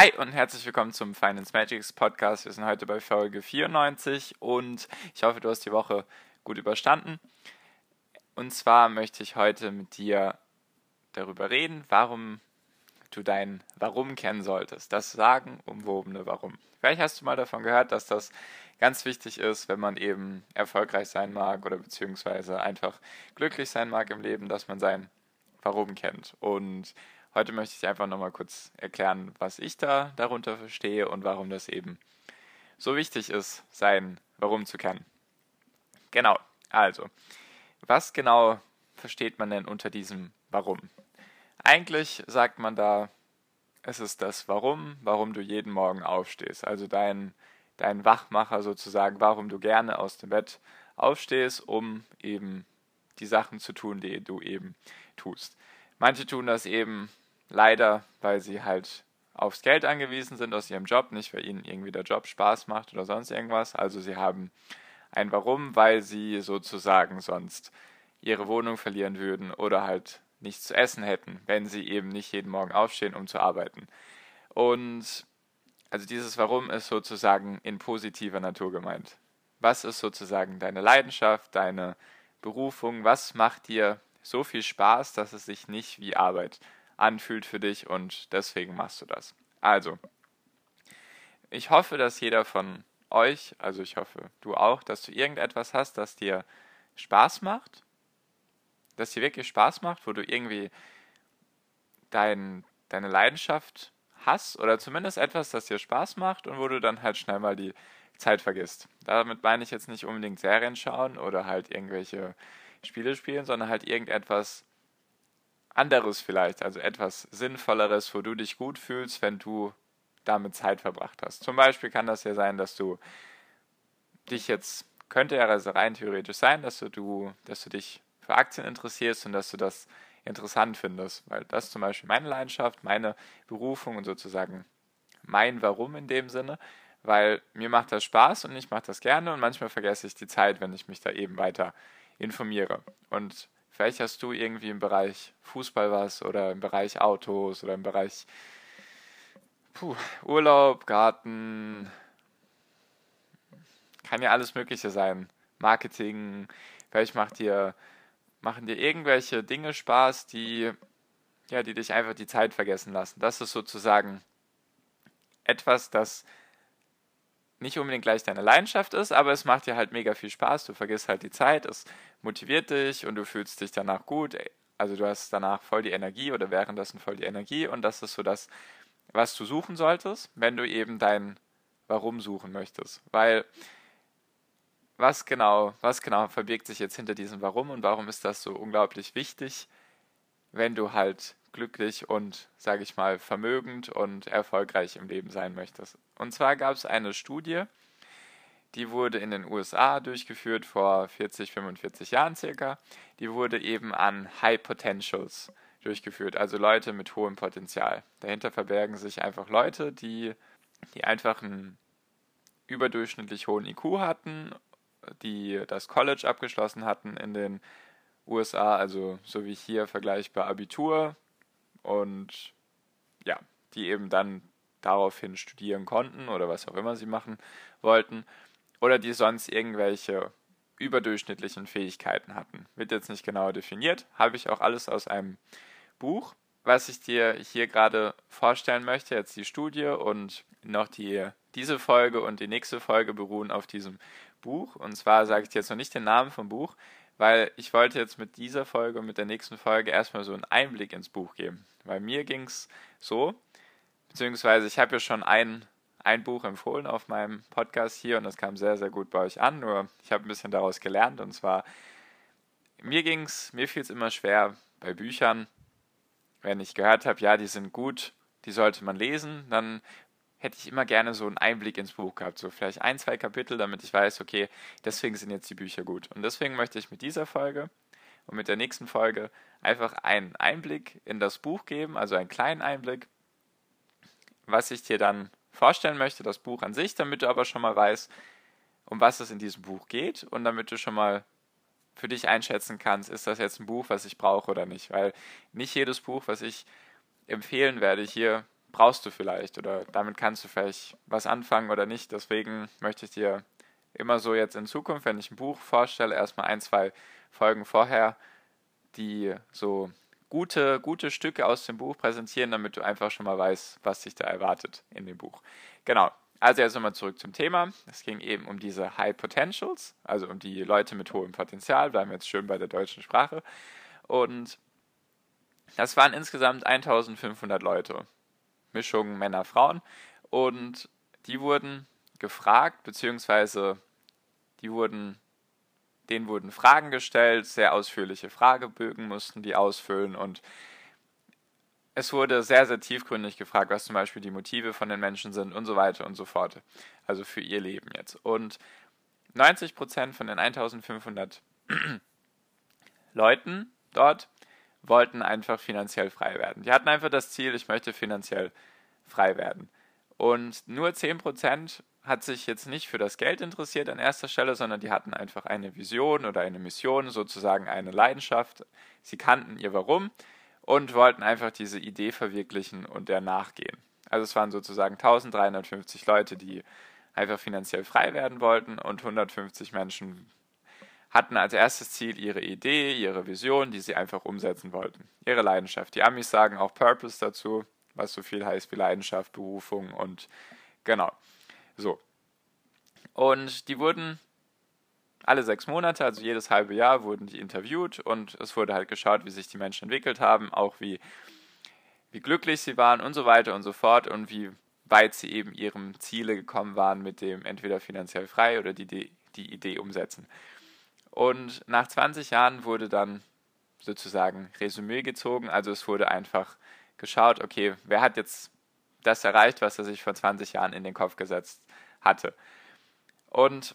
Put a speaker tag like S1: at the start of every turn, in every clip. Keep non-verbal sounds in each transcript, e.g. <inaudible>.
S1: Hi und herzlich willkommen zum Finance Magics Podcast. Wir sind heute bei Folge 94 und ich hoffe, du hast die Woche gut überstanden. Und zwar möchte ich heute mit dir darüber reden, warum du dein Warum kennen solltest. Das Sagen umwobene Warum. Vielleicht hast du mal davon gehört, dass das ganz wichtig ist, wenn man eben erfolgreich sein mag oder beziehungsweise einfach glücklich sein mag im Leben, dass man sein Warum kennt. Und Heute möchte ich einfach nochmal kurz erklären, was ich da darunter verstehe und warum das eben so wichtig ist, sein Warum zu kennen. Genau, also, was genau versteht man denn unter diesem Warum? Eigentlich sagt man da, es ist das Warum, warum du jeden Morgen aufstehst. Also dein, dein Wachmacher sozusagen, warum du gerne aus dem Bett aufstehst, um eben die Sachen zu tun, die du eben tust. Manche tun das eben Leider, weil sie halt aufs Geld angewiesen sind aus ihrem Job, nicht weil ihnen irgendwie der Job Spaß macht oder sonst irgendwas. Also sie haben ein Warum, weil sie sozusagen sonst ihre Wohnung verlieren würden oder halt nichts zu essen hätten, wenn sie eben nicht jeden Morgen aufstehen, um zu arbeiten. Und also dieses Warum ist sozusagen in positiver Natur gemeint. Was ist sozusagen deine Leidenschaft, deine Berufung? Was macht dir so viel Spaß, dass es sich nicht wie Arbeit anfühlt für dich und deswegen machst du das. Also, ich hoffe, dass jeder von euch, also ich hoffe du auch, dass du irgendetwas hast, das dir Spaß macht, das dir wirklich Spaß macht, wo du irgendwie dein, deine Leidenschaft hast oder zumindest etwas, das dir Spaß macht und wo du dann halt schnell mal die Zeit vergisst. Damit meine ich jetzt nicht unbedingt Serien schauen oder halt irgendwelche Spiele spielen, sondern halt irgendetwas, anderes vielleicht, also etwas Sinnvolleres, wo du dich gut fühlst, wenn du damit Zeit verbracht hast. Zum Beispiel kann das ja sein, dass du dich jetzt, könnte ja also rein theoretisch sein, dass du, dass du dich für Aktien interessierst und dass du das interessant findest, weil das zum Beispiel meine Leidenschaft, meine Berufung und sozusagen mein Warum in dem Sinne, weil mir macht das Spaß und ich mache das gerne und manchmal vergesse ich die Zeit, wenn ich mich da eben weiter informiere. Und Vielleicht hast du irgendwie im Bereich Fußball was oder im Bereich Autos oder im Bereich puh, Urlaub, Garten. Kann ja alles Mögliche sein. Marketing. Vielleicht macht dir, machen dir irgendwelche Dinge Spaß, die, ja, die dich einfach die Zeit vergessen lassen. Das ist sozusagen etwas, das nicht unbedingt gleich deine Leidenschaft ist, aber es macht dir halt mega viel Spaß. Du vergisst halt die Zeit, es motiviert dich und du fühlst dich danach gut. Also du hast danach voll die Energie oder währenddessen voll die Energie und das ist so das, was du suchen solltest, wenn du eben dein Warum suchen möchtest. Weil was genau, was genau verbirgt sich jetzt hinter diesem Warum und warum ist das so unglaublich wichtig, wenn du halt glücklich und, sage ich mal, vermögend und erfolgreich im Leben sein möchtest. Und zwar gab es eine Studie, die wurde in den USA durchgeführt vor 40, 45 Jahren circa. Die wurde eben an High Potentials durchgeführt, also Leute mit hohem Potenzial. Dahinter verbergen sich einfach Leute, die, die einfach einen überdurchschnittlich hohen IQ hatten, die das College abgeschlossen hatten in den USA, also so wie hier vergleichbar Abitur und ja, die eben dann daraufhin studieren konnten oder was auch immer sie machen wollten oder die sonst irgendwelche überdurchschnittlichen Fähigkeiten hatten. Wird jetzt nicht genau definiert, habe ich auch alles aus einem Buch. Was ich dir hier gerade vorstellen möchte, jetzt die Studie und noch die, diese Folge und die nächste Folge beruhen auf diesem Buch. Und zwar sage ich dir jetzt noch nicht den Namen vom Buch, weil ich wollte jetzt mit dieser Folge und mit der nächsten Folge erstmal so einen Einblick ins Buch geben. Weil mir ging es so, beziehungsweise ich habe ja schon ein, ein Buch empfohlen auf meinem Podcast hier und das kam sehr, sehr gut bei euch an, nur ich habe ein bisschen daraus gelernt und zwar, mir ging's, mir fiel es immer schwer bei Büchern, wenn ich gehört habe, ja, die sind gut die sollte man lesen, dann hätte ich immer gerne so einen Einblick ins Buch gehabt, so vielleicht ein, zwei Kapitel, damit ich weiß, okay, deswegen sind jetzt die Bücher gut. Und deswegen möchte ich mit dieser Folge und mit der nächsten Folge einfach einen Einblick in das Buch geben, also einen kleinen Einblick, was ich dir dann vorstellen möchte, das Buch an sich, damit du aber schon mal weißt, um was es in diesem Buch geht und damit du schon mal für dich einschätzen kannst, ist das jetzt ein Buch, was ich brauche oder nicht. Weil nicht jedes Buch, was ich empfehlen werde, hier brauchst du vielleicht oder damit kannst du vielleicht was anfangen oder nicht. Deswegen möchte ich dir immer so jetzt in Zukunft, wenn ich ein Buch vorstelle, erstmal ein, zwei Folgen vorher, die so gute, gute Stücke aus dem Buch präsentieren, damit du einfach schon mal weißt, was dich da erwartet in dem Buch. Genau. Also jetzt nochmal zurück zum Thema. Es ging eben um diese High Potentials, also um die Leute mit hohem Potenzial. Bleiben wir jetzt schön bei der deutschen Sprache. Und das waren insgesamt 1500 Leute. Mischung Männer, Frauen. Und die wurden gefragt, beziehungsweise die wurden, denen wurden Fragen gestellt, sehr ausführliche Fragebögen mussten die ausfüllen und es wurde sehr, sehr tiefgründig gefragt, was zum Beispiel die Motive von den Menschen sind und so weiter und so fort. Also für ihr Leben jetzt. Und 90 Prozent von den 1500 <clears throat> Leuten dort wollten einfach finanziell frei werden. Die hatten einfach das Ziel, ich möchte finanziell frei werden. Und nur 10% hat sich jetzt nicht für das Geld interessiert an erster Stelle, sondern die hatten einfach eine Vision oder eine Mission, sozusagen eine Leidenschaft. Sie kannten ihr Warum und wollten einfach diese Idee verwirklichen und der nachgehen. Also es waren sozusagen 1350 Leute, die einfach finanziell frei werden wollten und 150 Menschen hatten als erstes Ziel ihre Idee, ihre Vision, die sie einfach umsetzen wollten. Ihre Leidenschaft. Die Amis sagen auch Purpose dazu, was so viel heißt wie Leidenschaft, Berufung und genau. So. Und die wurden alle sechs Monate, also jedes halbe Jahr, wurden die interviewt und es wurde halt geschaut, wie sich die Menschen entwickelt haben, auch wie, wie glücklich sie waren und so weiter und so fort und wie weit sie eben ihrem Ziele gekommen waren mit dem entweder finanziell frei oder die, die Idee umsetzen. Und nach 20 Jahren wurde dann sozusagen Resümee gezogen. Also es wurde einfach geschaut, okay, wer hat jetzt das erreicht, was er sich vor 20 Jahren in den Kopf gesetzt hatte. Und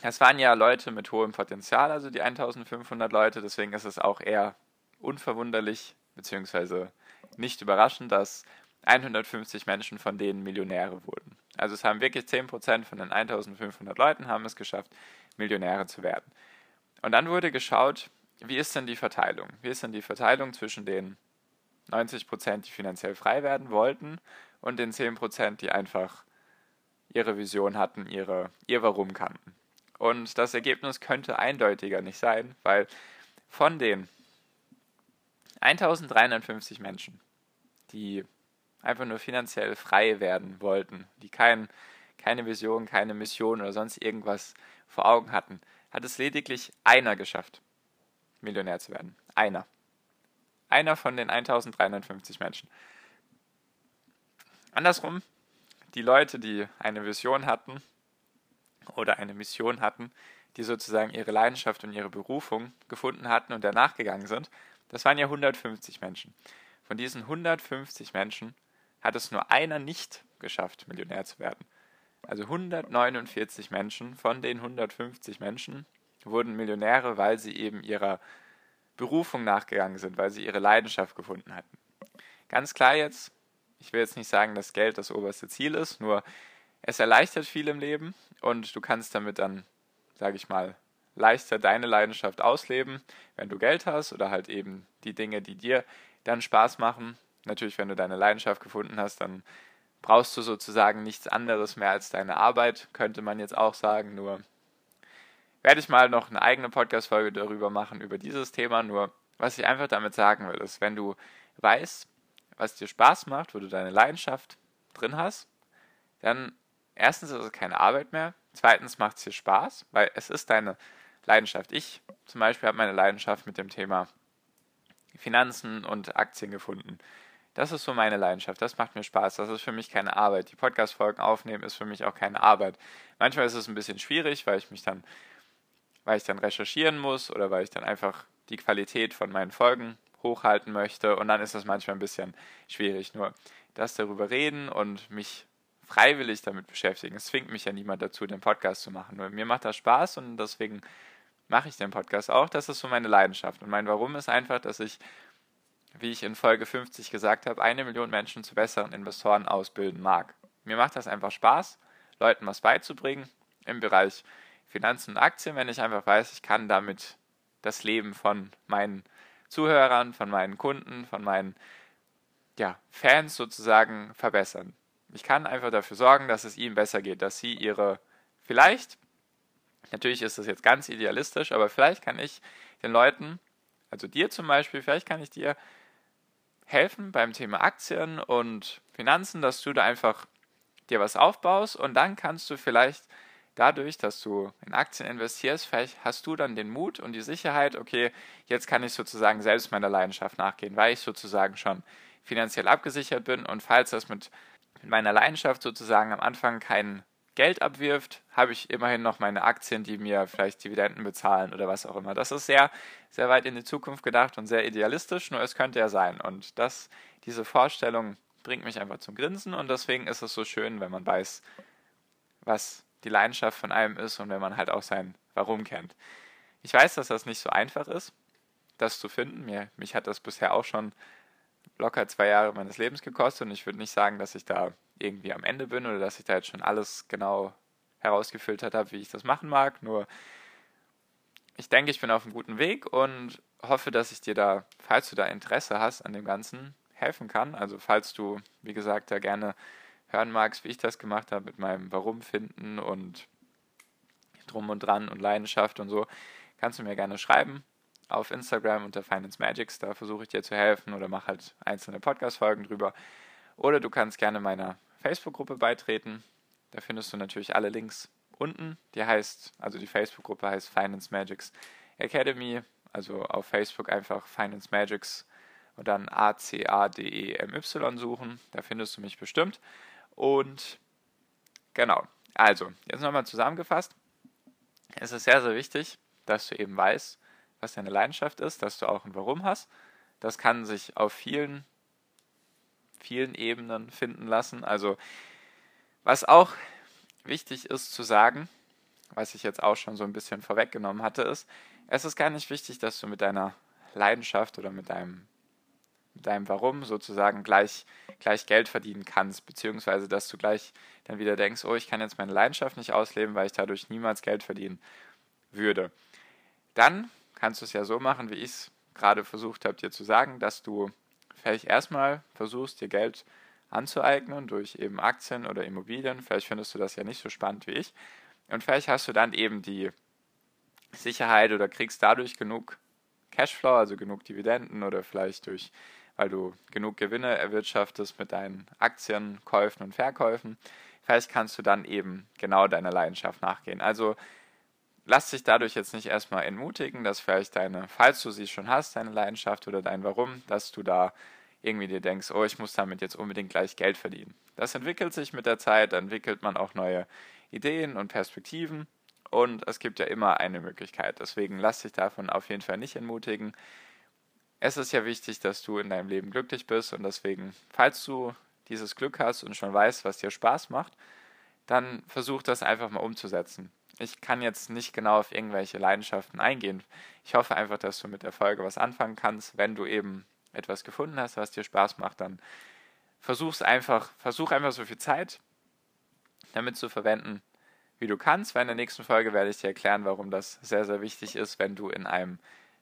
S1: es waren ja Leute mit hohem Potenzial, also die 1500 Leute, deswegen ist es auch eher unverwunderlich, beziehungsweise nicht überraschend, dass 150 Menschen von denen Millionäre wurden. Also es haben wirklich 10% von den 1500 Leuten haben es geschafft, Millionäre zu werden. Und dann wurde geschaut, wie ist denn die Verteilung? Wie ist denn die Verteilung zwischen den 90%, die finanziell frei werden wollten und den 10%, die einfach ihre Vision hatten, ihre, ihr Warum kannten. Und das Ergebnis könnte eindeutiger nicht sein, weil von den 1350 Menschen, die einfach nur finanziell frei werden wollten, die kein, keine Vision, keine Mission oder sonst irgendwas vor Augen hatten, hat es lediglich einer geschafft, Millionär zu werden. Einer. Einer von den 1350 Menschen. Andersrum, die Leute, die eine Vision hatten oder eine Mission hatten, die sozusagen ihre Leidenschaft und ihre Berufung gefunden hatten und danach gegangen sind, das waren ja 150 Menschen. Von diesen 150 Menschen hat es nur einer nicht geschafft, Millionär zu werden. Also 149 Menschen von den 150 Menschen wurden Millionäre, weil sie eben ihrer Berufung nachgegangen sind, weil sie ihre Leidenschaft gefunden hatten. Ganz klar jetzt, ich will jetzt nicht sagen, dass Geld das oberste Ziel ist, nur es erleichtert viel im Leben und du kannst damit dann, sage ich mal, leichter deine Leidenschaft ausleben, wenn du Geld hast oder halt eben die Dinge, die dir dann Spaß machen. Natürlich, wenn du deine Leidenschaft gefunden hast, dann brauchst du sozusagen nichts anderes mehr als deine Arbeit, könnte man jetzt auch sagen. Nur werde ich mal noch eine eigene Podcast-Folge darüber machen, über dieses Thema. Nur, was ich einfach damit sagen will, ist, wenn du weißt, was dir Spaß macht, wo du deine Leidenschaft drin hast, dann erstens ist es keine Arbeit mehr, zweitens macht es dir Spaß, weil es ist deine Leidenschaft. Ich zum Beispiel habe meine Leidenschaft mit dem Thema Finanzen und Aktien gefunden. Das ist so meine Leidenschaft. Das macht mir Spaß. Das ist für mich keine Arbeit. Die Podcast-Folgen aufnehmen ist für mich auch keine Arbeit. Manchmal ist es ein bisschen schwierig, weil ich mich dann, weil ich dann recherchieren muss oder weil ich dann einfach die Qualität von meinen Folgen hochhalten möchte und dann ist das manchmal ein bisschen schwierig. Nur das darüber reden und mich freiwillig damit beschäftigen. Es zwingt mich ja niemand dazu, den Podcast zu machen. Nur mir macht das Spaß und deswegen mache ich den Podcast auch. Das ist so meine Leidenschaft. Und mein Warum ist einfach, dass ich, wie ich in Folge 50 gesagt habe, eine Million Menschen zu besseren Investoren ausbilden mag. Mir macht das einfach Spaß, Leuten was beizubringen im Bereich Finanzen und Aktien, wenn ich einfach weiß, ich kann damit das Leben von meinen Zuhörern, von meinen Kunden, von meinen ja, Fans sozusagen verbessern. Ich kann einfach dafür sorgen, dass es ihnen besser geht, dass sie ihre, vielleicht, natürlich ist das jetzt ganz idealistisch, aber vielleicht kann ich den Leuten, also dir zum Beispiel, vielleicht kann ich dir helfen beim Thema Aktien und Finanzen, dass du da einfach dir was aufbaust und dann kannst du vielleicht dadurch, dass du in Aktien investierst, vielleicht hast du dann den Mut und die Sicherheit, okay, jetzt kann ich sozusagen selbst meiner Leidenschaft nachgehen, weil ich sozusagen schon finanziell abgesichert bin und falls das mit, mit meiner Leidenschaft sozusagen am Anfang kein Geld abwirft, habe ich immerhin noch meine Aktien, die mir vielleicht Dividenden bezahlen oder was auch immer. Das ist sehr, sehr weit in die Zukunft gedacht und sehr idealistisch, nur es könnte ja sein. Und das, diese Vorstellung bringt mich einfach zum Grinsen und deswegen ist es so schön, wenn man weiß, was die Leidenschaft von einem ist und wenn man halt auch sein Warum kennt. Ich weiß, dass das nicht so einfach ist, das zu finden. Mir, mich hat das bisher auch schon locker zwei Jahre meines Lebens gekostet und ich würde nicht sagen, dass ich da irgendwie am Ende bin oder dass ich da jetzt schon alles genau herausgefiltert habe, wie ich das machen mag. Nur ich denke, ich bin auf einem guten Weg und hoffe, dass ich dir da, falls du da Interesse hast an dem Ganzen, helfen kann. Also falls du, wie gesagt, da gerne hören magst, wie ich das gemacht habe mit meinem Warum finden und drum und dran und Leidenschaft und so, kannst du mir gerne schreiben auf Instagram unter Finance Magics. Da versuche ich dir zu helfen oder mache halt einzelne Podcast-Folgen drüber. Oder du kannst gerne meiner Facebook-Gruppe beitreten. Da findest du natürlich alle Links unten. Die heißt, also die Facebook-Gruppe heißt Finance Magics Academy. Also auf Facebook einfach Finance Magics und dann A-C-A-D-E-M-Y suchen. Da findest du mich bestimmt. Und genau, also, jetzt nochmal zusammengefasst. Es ist sehr, sehr wichtig, dass du eben weißt, was deine Leidenschaft ist, dass du auch ein Warum hast. Das kann sich auf vielen, vielen Ebenen finden lassen. Also, was auch wichtig ist zu sagen, was ich jetzt auch schon so ein bisschen vorweggenommen hatte, ist, es ist gar nicht wichtig, dass du mit deiner Leidenschaft oder mit deinem mit deinem Warum sozusagen gleich, gleich Geld verdienen kannst, beziehungsweise dass du gleich dann wieder denkst, oh, ich kann jetzt meine Leidenschaft nicht ausleben, weil ich dadurch niemals Geld verdienen würde. Dann kannst du es ja so machen, wie ich es gerade versucht habe, dir zu sagen, dass du vielleicht erstmal versuchst, dir Geld anzueignen durch eben Aktien oder Immobilien. Vielleicht findest du das ja nicht so spannend wie ich. Und vielleicht hast du dann eben die Sicherheit oder kriegst dadurch genug Cashflow, also genug Dividenden oder vielleicht durch weil du genug Gewinne erwirtschaftest mit deinen Aktienkäufen und Verkäufen. Vielleicht kannst du dann eben genau deiner Leidenschaft nachgehen. Also lass dich dadurch jetzt nicht erstmal entmutigen, dass vielleicht deine, falls du sie schon hast, deine Leidenschaft oder dein Warum, dass du da irgendwie dir denkst, oh, ich muss damit jetzt unbedingt gleich Geld verdienen. Das entwickelt sich mit der Zeit, entwickelt man auch neue Ideen und Perspektiven und es gibt ja immer eine Möglichkeit. Deswegen lass dich davon auf jeden Fall nicht entmutigen es ist ja wichtig, dass du in deinem Leben glücklich bist und deswegen, falls du dieses Glück hast und schon weißt, was dir Spaß macht, dann versuch das einfach mal umzusetzen. Ich kann jetzt nicht genau auf irgendwelche Leidenschaften eingehen. Ich hoffe einfach, dass du mit der Folge was anfangen kannst. Wenn du eben etwas gefunden hast, was dir Spaß macht, dann versuch's einfach, versuch einfach so viel Zeit damit zu verwenden, wie du kannst. Weil in der nächsten Folge werde ich dir erklären, warum das sehr, sehr wichtig ist, wenn du in einem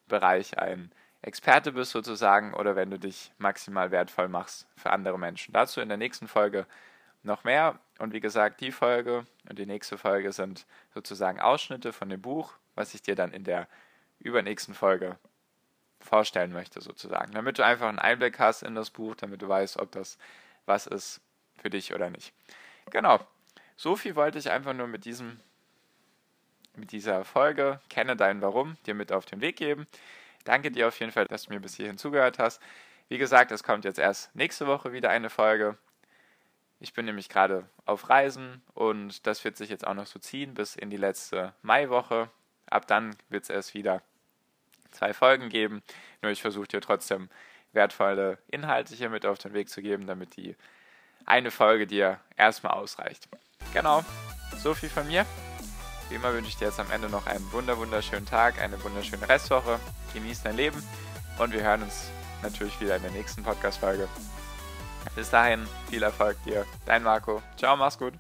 S1: Bereich ein Experte bist sozusagen oder wenn du dich maximal wertvoll machst für andere Menschen. Dazu in der nächsten Folge noch mehr. Und wie gesagt, die Folge und die nächste Folge sind sozusagen Ausschnitte von dem Buch, was ich dir dann in der übernächsten Folge vorstellen möchte, sozusagen. Damit du einfach einen Einblick hast in das Buch, damit du weißt, ob das was ist für dich oder nicht. Genau. So viel wollte ich einfach nur mit diesem mit dieser Folge Kenne dein Warum dir mit auf den Weg geben. Danke dir auf jeden Fall, dass du mir bis hierhin zugehört hast. Wie gesagt, es kommt jetzt erst nächste Woche wieder eine Folge. Ich bin nämlich gerade auf Reisen und das wird sich jetzt auch noch so ziehen bis in die letzte Maiwoche. Ab dann wird es erst wieder zwei Folgen geben. Nur ich versuche dir trotzdem wertvolle Inhalte hier mit auf den Weg zu geben, damit die eine Folge dir erstmal ausreicht. Genau, so viel von mir. Wie immer wünsche ich dir jetzt am Ende noch einen wunder wunderschönen Tag, eine wunderschöne Restwoche. Genieß dein Leben und wir hören uns natürlich wieder in der nächsten Podcast-Folge. Bis dahin, viel Erfolg dir. Dein Marco. Ciao, mach's gut.